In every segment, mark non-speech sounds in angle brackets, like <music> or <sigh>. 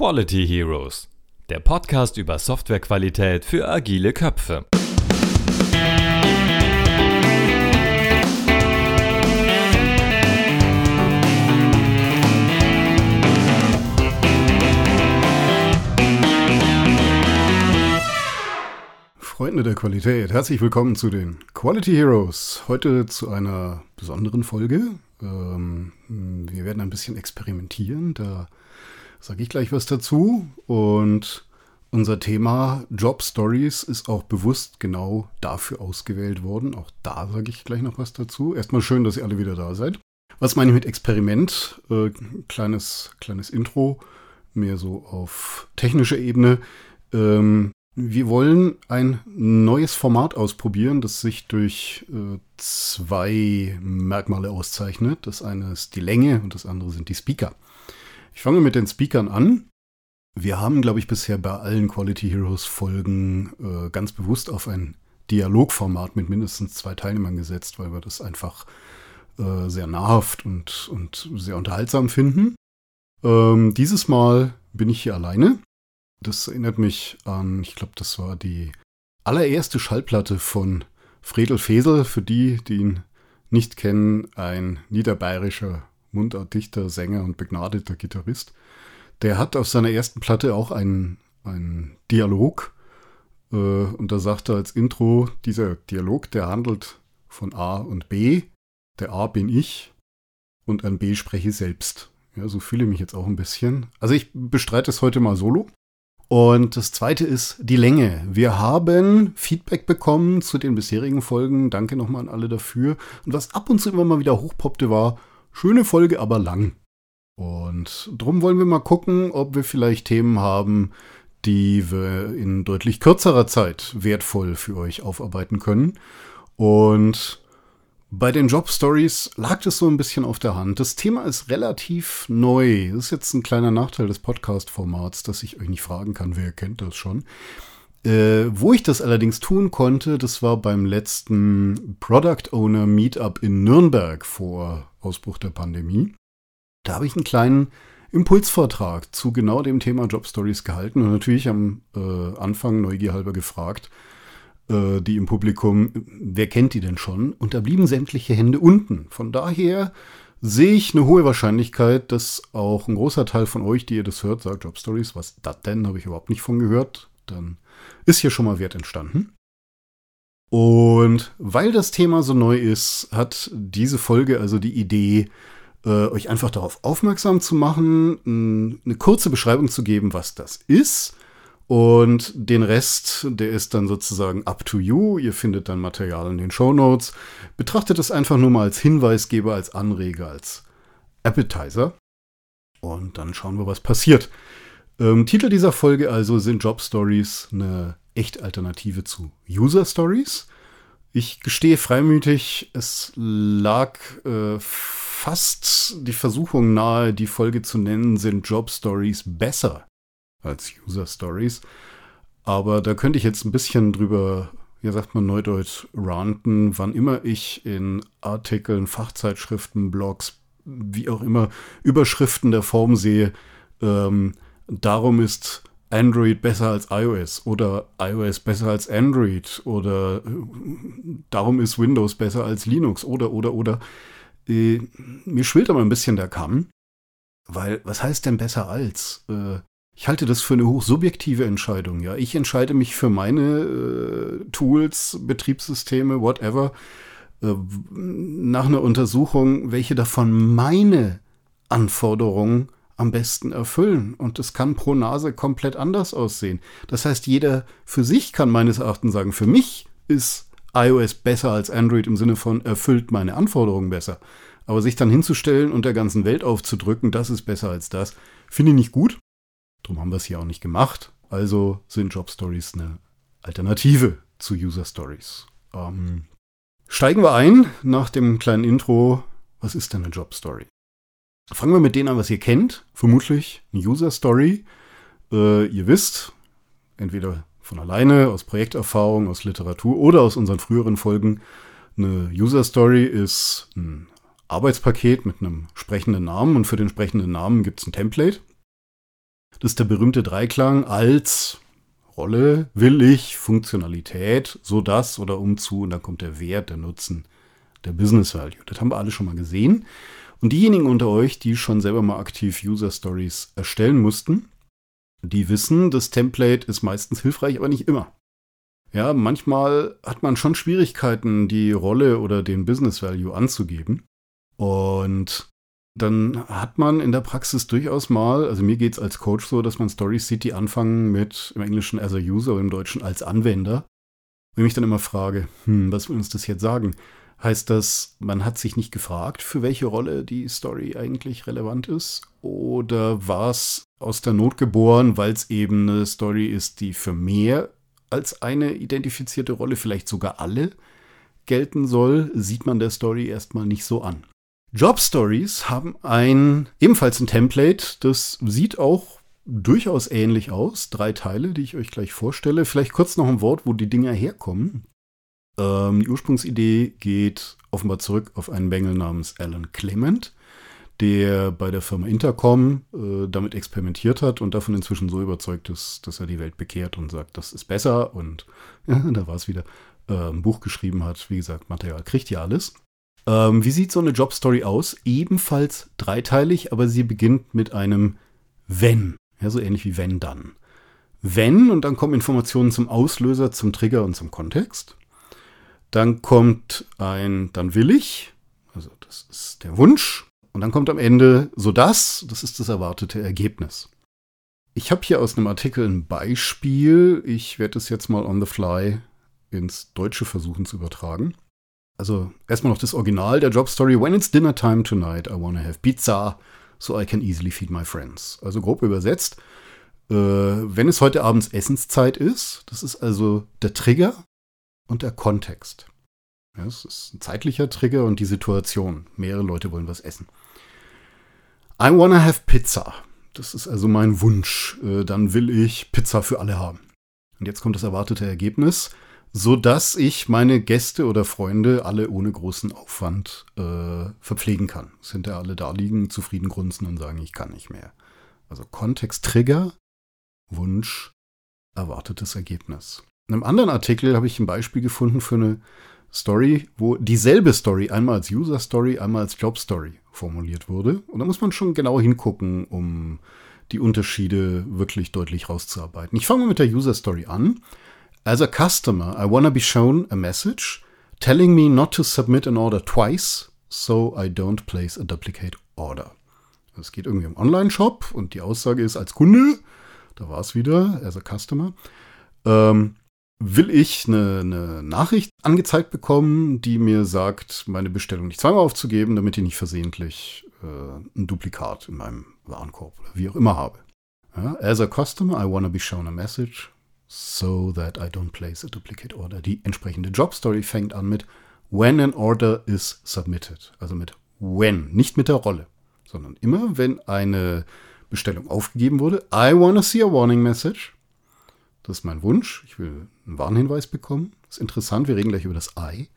Quality Heroes, der Podcast über Softwarequalität für agile Köpfe. Freunde der Qualität, herzlich willkommen zu den Quality Heroes. Heute zu einer besonderen Folge. Ähm, wir werden ein bisschen experimentieren, da sage ich gleich was dazu. Und unser Thema Job Stories ist auch bewusst genau dafür ausgewählt worden. Auch da sage ich gleich noch was dazu. Erstmal schön, dass ihr alle wieder da seid. Was meine ich mit Experiment? Äh, kleines, kleines Intro, mehr so auf technischer Ebene. Ähm, wir wollen ein neues Format ausprobieren, das sich durch äh, zwei Merkmale auszeichnet. Das eine ist die Länge und das andere sind die Speaker. Ich fange mit den Speakern an. Wir haben, glaube ich, bisher bei allen Quality Heroes Folgen äh, ganz bewusst auf ein Dialogformat mit mindestens zwei Teilnehmern gesetzt, weil wir das einfach äh, sehr nahrhaft und, und sehr unterhaltsam finden. Ähm, dieses Mal bin ich hier alleine. Das erinnert mich an, ich glaube, das war die allererste Schallplatte von Fredel Fesel. Für die, die ihn nicht kennen, ein niederbayerischer Mundartdichter, Sänger und begnadeter Gitarrist. Der hat auf seiner ersten Platte auch einen, einen Dialog. Äh, und da sagt er als Intro, dieser Dialog, der handelt von A und B. Der A bin ich und an B spreche selbst. Ja, so fühle ich mich jetzt auch ein bisschen. Also ich bestreite es heute mal solo. Und das zweite ist die Länge. Wir haben Feedback bekommen zu den bisherigen Folgen. Danke nochmal an alle dafür. Und was ab und zu immer mal wieder hochpoppte, war, schöne Folge, aber lang. Und drum wollen wir mal gucken, ob wir vielleicht Themen haben, die wir in deutlich kürzerer Zeit wertvoll für euch aufarbeiten können. Und bei den Job Stories lag das so ein bisschen auf der Hand. Das Thema ist relativ neu. Das ist jetzt ein kleiner Nachteil des Podcast-Formats, dass ich euch nicht fragen kann, wer kennt das schon. Äh, wo ich das allerdings tun konnte, das war beim letzten Product Owner Meetup in Nürnberg vor Ausbruch der Pandemie. Da habe ich einen kleinen Impulsvortrag zu genau dem Thema Job Stories gehalten und natürlich am äh, Anfang neugierhalber gefragt, äh, die im Publikum, wer kennt die denn schon? Und da blieben sämtliche Hände unten. Von daher sehe ich eine hohe Wahrscheinlichkeit, dass auch ein großer Teil von euch, die ihr das hört, sagt, Job Stories, was das denn? Habe ich überhaupt nicht von gehört. Dann ist hier schon mal Wert entstanden. Und weil das Thema so neu ist, hat diese Folge also die Idee, äh, euch einfach darauf aufmerksam zu machen, eine kurze Beschreibung zu geben, was das ist und den Rest, der ist dann sozusagen up to you. Ihr findet dann Material in den Show Notes. Betrachtet es einfach nur mal als Hinweisgeber, als Anreger, als Appetizer. Und dann schauen wir, was passiert. Ähm, Titel dieser Folge also sind Job Stories eine echt Alternative zu User Stories. Ich gestehe freimütig, es lag äh, fast die Versuchung nahe, die Folge zu nennen, sind Job Stories besser als User Stories. Aber da könnte ich jetzt ein bisschen drüber, wie sagt man neudeutsch, ranten, wann immer ich in Artikeln, Fachzeitschriften, Blogs, wie auch immer, Überschriften der Form sehe, ähm, darum ist Android besser als iOS oder iOS besser als Android oder darum ist Windows besser als Linux oder oder oder. Äh, mir schwillt aber ein bisschen der Kamm, weil was heißt denn besser als? Äh, ich halte das für eine hochsubjektive Entscheidung. Ja, ich entscheide mich für meine äh, Tools, Betriebssysteme, whatever, äh, nach einer Untersuchung, welche davon meine Anforderungen am besten erfüllen. Und das kann pro Nase komplett anders aussehen. Das heißt, jeder für sich kann meines Erachtens sagen, für mich ist iOS besser als Android im Sinne von erfüllt meine Anforderungen besser. Aber sich dann hinzustellen und der ganzen Welt aufzudrücken, das ist besser als das, finde ich nicht gut. Darum haben wir es hier auch nicht gemacht. Also sind Job Stories eine Alternative zu User Stories. Ähm, steigen wir ein nach dem kleinen Intro. Was ist denn eine Job Story? Fangen wir mit denen an, was ihr kennt. Vermutlich eine User Story. Äh, ihr wisst, entweder von alleine, aus Projekterfahrung, aus Literatur oder aus unseren früheren Folgen, eine User Story ist ein Arbeitspaket mit einem sprechenden Namen und für den sprechenden Namen gibt es ein Template. Das ist der berühmte Dreiklang als Rolle, will ich, Funktionalität, so das oder umzu und dann kommt der Wert, der Nutzen, der Business Value. Das haben wir alle schon mal gesehen. Und diejenigen unter euch, die schon selber mal aktiv User Stories erstellen mussten, die wissen, das Template ist meistens hilfreich, aber nicht immer. Ja, manchmal hat man schon Schwierigkeiten, die Rolle oder den Business Value anzugeben. Und dann hat man in der Praxis durchaus mal, also mir geht es als Coach so, dass man Stories sieht, die anfangen mit im Englischen as a User, im Deutschen als Anwender. Und ich mich dann immer frage, hm, was will uns das jetzt sagen? Heißt das, man hat sich nicht gefragt, für welche Rolle die Story eigentlich relevant ist? Oder war es aus der Not geboren, weil es eben eine Story ist, die für mehr als eine identifizierte Rolle, vielleicht sogar alle, gelten soll, sieht man der Story erstmal nicht so an. Job Stories haben ein ebenfalls ein Template, das sieht auch durchaus ähnlich aus. Drei Teile, die ich euch gleich vorstelle. Vielleicht kurz noch ein Wort, wo die Dinger herkommen. Ähm, die Ursprungsidee geht offenbar zurück auf einen Bengel namens Alan Clement, der bei der Firma Intercom äh, damit experimentiert hat und davon inzwischen so überzeugt ist, dass er die Welt bekehrt und sagt, das ist besser. Und <laughs> ja, da war es wieder. Äh, ein Buch geschrieben hat. Wie gesagt, Material kriegt ihr alles. Ähm, wie sieht so eine Jobstory aus? Ebenfalls dreiteilig, aber sie beginnt mit einem Wenn. Ja, so ähnlich wie Wenn dann. Wenn und dann kommen Informationen zum Auslöser, zum Trigger und zum Kontext. Dann kommt ein Dann will ich. Also das ist der Wunsch. Und dann kommt am Ende so das. Das ist das erwartete Ergebnis. Ich habe hier aus einem Artikel ein Beispiel. Ich werde es jetzt mal on the fly ins Deutsche versuchen zu übertragen also erstmal noch das Original der Jobstory. When it's dinner time tonight, I wanna have pizza, so I can easily feed my friends. Also grob übersetzt, äh, wenn es heute abends Essenszeit ist, das ist also der Trigger und der Kontext. Ja, das ist ein zeitlicher Trigger und die Situation. Mehrere Leute wollen was essen. I wanna have pizza. Das ist also mein Wunsch. Äh, dann will ich Pizza für alle haben. Und jetzt kommt das erwartete Ergebnis so dass ich meine Gäste oder Freunde alle ohne großen Aufwand äh, verpflegen kann. Sind ja alle da liegen, zufrieden grunzen und sagen, ich kann nicht mehr. Also Kontext Trigger, Wunsch, erwartetes Ergebnis. In einem anderen Artikel habe ich ein Beispiel gefunden für eine Story, wo dieselbe Story einmal als User Story, einmal als Job Story formuliert wurde. Und da muss man schon genau hingucken, um die Unterschiede wirklich deutlich rauszuarbeiten. Ich fange mal mit der User Story an. As a customer, I want to be shown a message telling me not to submit an order twice, so I don't place a duplicate order. Es geht irgendwie um Online-Shop und die Aussage ist als Kunde, da war es wieder, as a customer, ähm, will ich eine, eine, Nachricht angezeigt bekommen, die mir sagt, meine Bestellung nicht zweimal aufzugeben, damit ich nicht versehentlich äh, ein Duplikat in meinem Warenkorb oder wie auch immer habe. Ja, as a customer, I want to be shown a message so that I don't place a duplicate order. Die entsprechende Job Story fängt an mit when an order is submitted. Also mit when, nicht mit der Rolle, sondern immer, wenn eine Bestellung aufgegeben wurde. I want to see a warning message. Das ist mein Wunsch. Ich will einen Warnhinweis bekommen. Das ist interessant. Wir reden gleich über das I.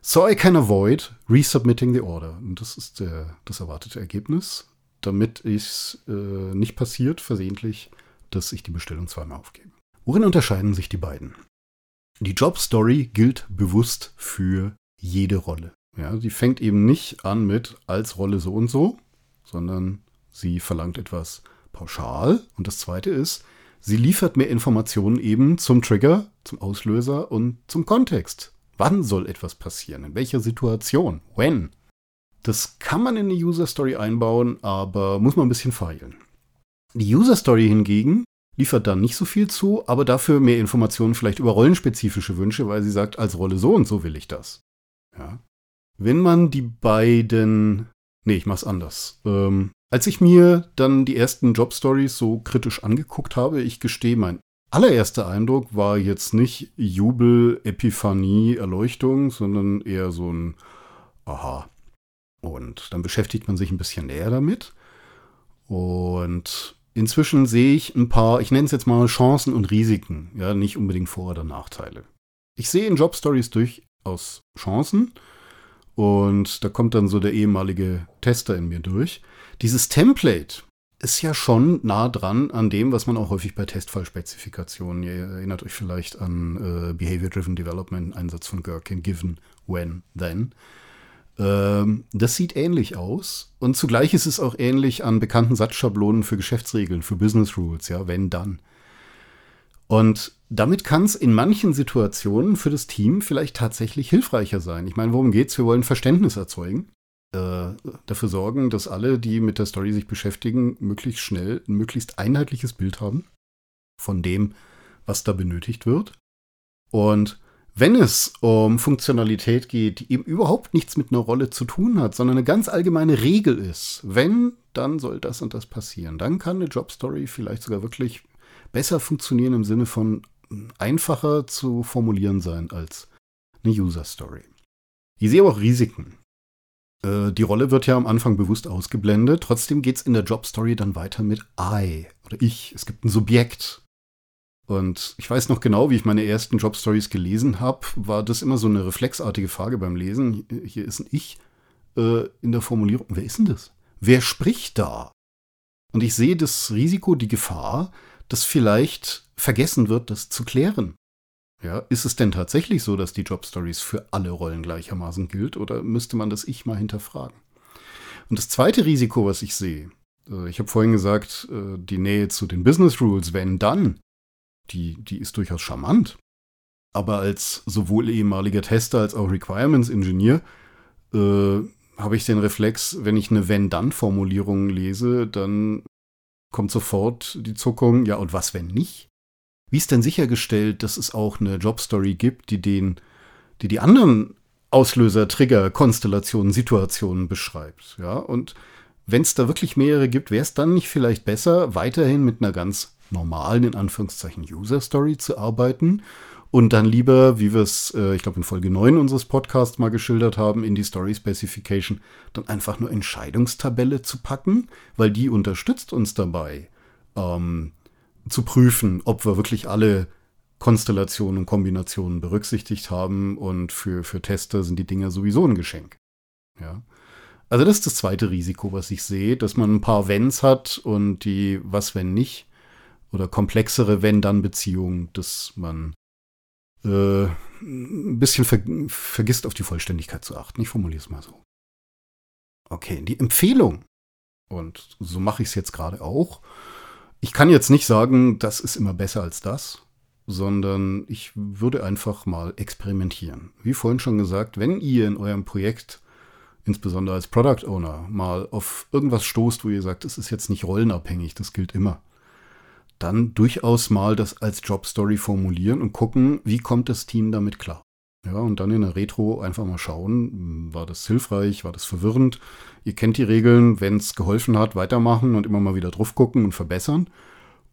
So I can avoid resubmitting the order. Und das ist der, das erwartete Ergebnis, damit es äh, nicht passiert, versehentlich, dass ich die Bestellung zweimal aufgebe. Worin unterscheiden sich die beiden? Die Job-Story gilt bewusst für jede Rolle. Ja, sie fängt eben nicht an mit als Rolle so und so, sondern sie verlangt etwas pauschal. Und das zweite ist, sie liefert mehr Informationen eben zum Trigger, zum Auslöser und zum Kontext. Wann soll etwas passieren? In welcher Situation? When? Das kann man in eine User Story einbauen, aber muss man ein bisschen feilen. Die User Story hingegen liefert dann nicht so viel zu, aber dafür mehr Informationen vielleicht über rollenspezifische Wünsche, weil sie sagt, als Rolle so und so will ich das. Ja. Wenn man die beiden. Nee, ich mach's anders. Ähm, als ich mir dann die ersten Jobstories so kritisch angeguckt habe, ich gestehe, mein allererster Eindruck war jetzt nicht Jubel, Epiphanie, Erleuchtung, sondern eher so ein Aha. Und dann beschäftigt man sich ein bisschen näher damit. Und Inzwischen sehe ich ein paar, ich nenne es jetzt mal Chancen und Risiken, ja, nicht unbedingt Vor- oder Nachteile. Ich sehe in Jobstories durchaus Chancen und da kommt dann so der ehemalige Tester in mir durch. Dieses Template, ist ja schon nah dran an dem, was man auch häufig bei Testfallspezifikationen, ihr erinnert euch vielleicht an äh, Behavior-Driven Development, Einsatz von Gherkin, Given, When, Then. Ähm, das sieht ähnlich aus. Und zugleich ist es auch ähnlich an bekannten Satzschablonen für Geschäftsregeln, für Business Rules, ja, wenn dann. Und damit kann es in manchen Situationen für das Team vielleicht tatsächlich hilfreicher sein. Ich meine, worum geht's? Wir wollen Verständnis erzeugen dafür sorgen, dass alle, die mit der Story sich beschäftigen, möglichst schnell ein möglichst einheitliches Bild haben von dem, was da benötigt wird. Und wenn es um Funktionalität geht, die eben überhaupt nichts mit einer Rolle zu tun hat, sondern eine ganz allgemeine Regel ist, wenn, dann soll das und das passieren. Dann kann eine Jobstory vielleicht sogar wirklich besser funktionieren im Sinne von einfacher zu formulieren sein als eine User Story. Ich sehe aber auch Risiken. Äh, die Rolle wird ja am Anfang bewusst ausgeblendet. Trotzdem geht es in der Jobstory dann weiter mit I oder ich. Es gibt ein Subjekt. Und ich weiß noch genau, wie ich meine ersten Jobstories gelesen habe, war das immer so eine reflexartige Frage beim Lesen. Hier ist ein Ich äh, in der Formulierung. Wer ist denn das? Wer spricht da? Und ich sehe das Risiko, die Gefahr, dass vielleicht vergessen wird, das zu klären. Ja, ist es denn tatsächlich so, dass die Jobstories für alle Rollen gleichermaßen gilt oder müsste man das Ich mal hinterfragen? Und das zweite Risiko, was ich sehe, äh, ich habe vorhin gesagt, äh, die Nähe zu den Business Rules, wenn dann, die, die ist durchaus charmant. Aber als sowohl ehemaliger Tester als auch Requirements Engineer äh, habe ich den Reflex, wenn ich eine Wenn-Dann-Formulierung lese, dann kommt sofort die Zuckung, ja, und was, wenn nicht? Wie ist denn sichergestellt, dass es auch eine Jobstory gibt, die den, die die anderen Auslöser, Trigger, Konstellationen, Situationen beschreibt? Ja, und wenn es da wirklich mehrere gibt, wäre es dann nicht vielleicht besser, weiterhin mit einer ganz normalen, in Anführungszeichen, User Story zu arbeiten und dann lieber, wie wir es, äh, ich glaube, in Folge 9 unseres Podcasts mal geschildert haben, in die Story Specification dann einfach nur Entscheidungstabelle zu packen, weil die unterstützt uns dabei, ähm, zu prüfen, ob wir wirklich alle Konstellationen und Kombinationen berücksichtigt haben und für, für Tester sind die Dinger sowieso ein Geschenk. Ja. Also das ist das zweite Risiko, was ich sehe, dass man ein paar Wenns hat und die was wenn nicht oder komplexere Wenn-Dann-Beziehungen, dass man äh, ein bisschen ver vergisst, auf die Vollständigkeit zu achten. Ich formuliere es mal so. Okay, die Empfehlung, und so mache ich es jetzt gerade auch, ich kann jetzt nicht sagen, das ist immer besser als das, sondern ich würde einfach mal experimentieren. Wie vorhin schon gesagt, wenn ihr in eurem Projekt, insbesondere als Product Owner, mal auf irgendwas stoßt, wo ihr sagt, es ist jetzt nicht rollenabhängig, das gilt immer, dann durchaus mal das als Jobstory formulieren und gucken, wie kommt das Team damit klar. Ja, und dann in der Retro einfach mal schauen, war das hilfreich, war das verwirrend. Ihr kennt die Regeln, wenn es geholfen hat, weitermachen und immer mal wieder drauf gucken und verbessern.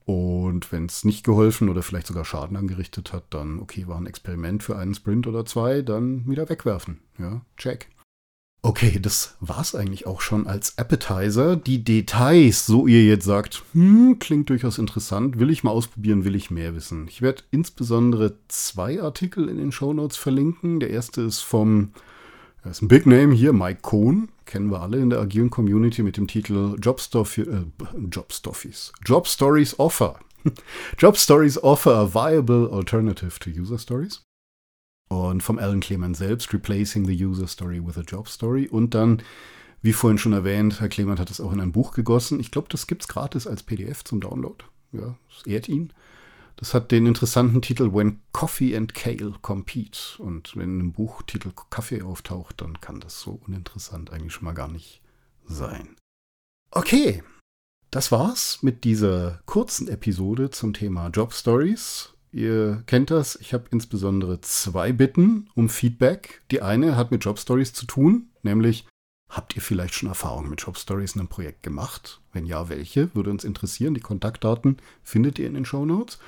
Und wenn es nicht geholfen oder vielleicht sogar Schaden angerichtet hat, dann, okay, war ein Experiment für einen Sprint oder zwei, dann wieder wegwerfen. Ja, check. Okay, das war's eigentlich auch schon als Appetizer. Die Details, so ihr jetzt sagt, hm, klingt durchaus interessant, will ich mal ausprobieren, will ich mehr wissen. Ich werde insbesondere zwei Artikel in den Shownotes verlinken. Der erste ist vom, das ist ein Big Name hier, Mike Cohn, kennen wir alle in der agilen Community mit dem Titel Job, Story, äh, Job Stories. Job Stories Offer. <laughs> Job Stories offer a viable alternative to user stories. Und vom Alan Clement selbst, Replacing the User Story with a Job Story. Und dann, wie vorhin schon erwähnt, Herr Clement hat es auch in ein Buch gegossen. Ich glaube, das gibt es gratis als PDF zum Download. Ja, es ehrt ihn. Das hat den interessanten Titel When Coffee and Kale Compete. Und wenn im Buch Titel Kaffee auftaucht, dann kann das so uninteressant eigentlich schon mal gar nicht sein. Okay, das war's mit dieser kurzen Episode zum Thema Job Stories. Ihr kennt das. Ich habe insbesondere zwei Bitten um Feedback. Die eine hat mit Job Stories zu tun, nämlich habt ihr vielleicht schon Erfahrungen mit Job Stories in einem Projekt gemacht? Wenn ja, welche? Würde uns interessieren. Die Kontaktdaten findet ihr in den Show Notes.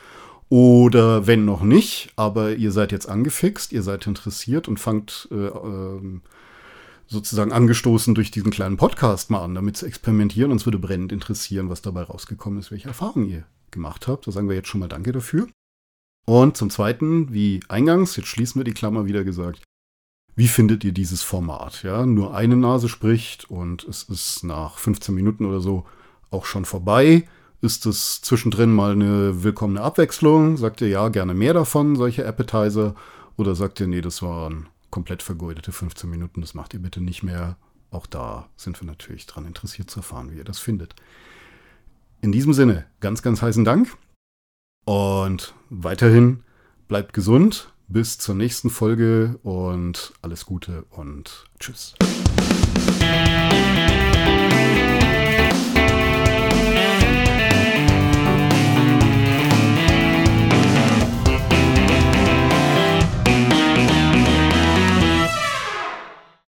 Oder wenn noch nicht, aber ihr seid jetzt angefixt, ihr seid interessiert und fangt äh, äh, sozusagen angestoßen durch diesen kleinen Podcast mal an, damit zu experimentieren. Uns würde brennend interessieren, was dabei rausgekommen ist, welche Erfahrungen ihr gemacht habt. Da sagen wir jetzt schon mal Danke dafür. Und zum Zweiten, wie eingangs, jetzt schließen wir die Klammer wieder gesagt, wie findet ihr dieses Format? Ja, nur eine Nase spricht und es ist nach 15 Minuten oder so auch schon vorbei? Ist es zwischendrin mal eine willkommene Abwechslung? Sagt ihr ja, gerne mehr davon, solche Appetizer? Oder sagt ihr, nee, das waren komplett vergeudete 15 Minuten, das macht ihr bitte nicht mehr? Auch da sind wir natürlich daran interessiert zu erfahren, wie ihr das findet. In diesem Sinne, ganz, ganz heißen Dank. Und weiterhin bleibt gesund. Bis zur nächsten Folge und alles Gute und tschüss.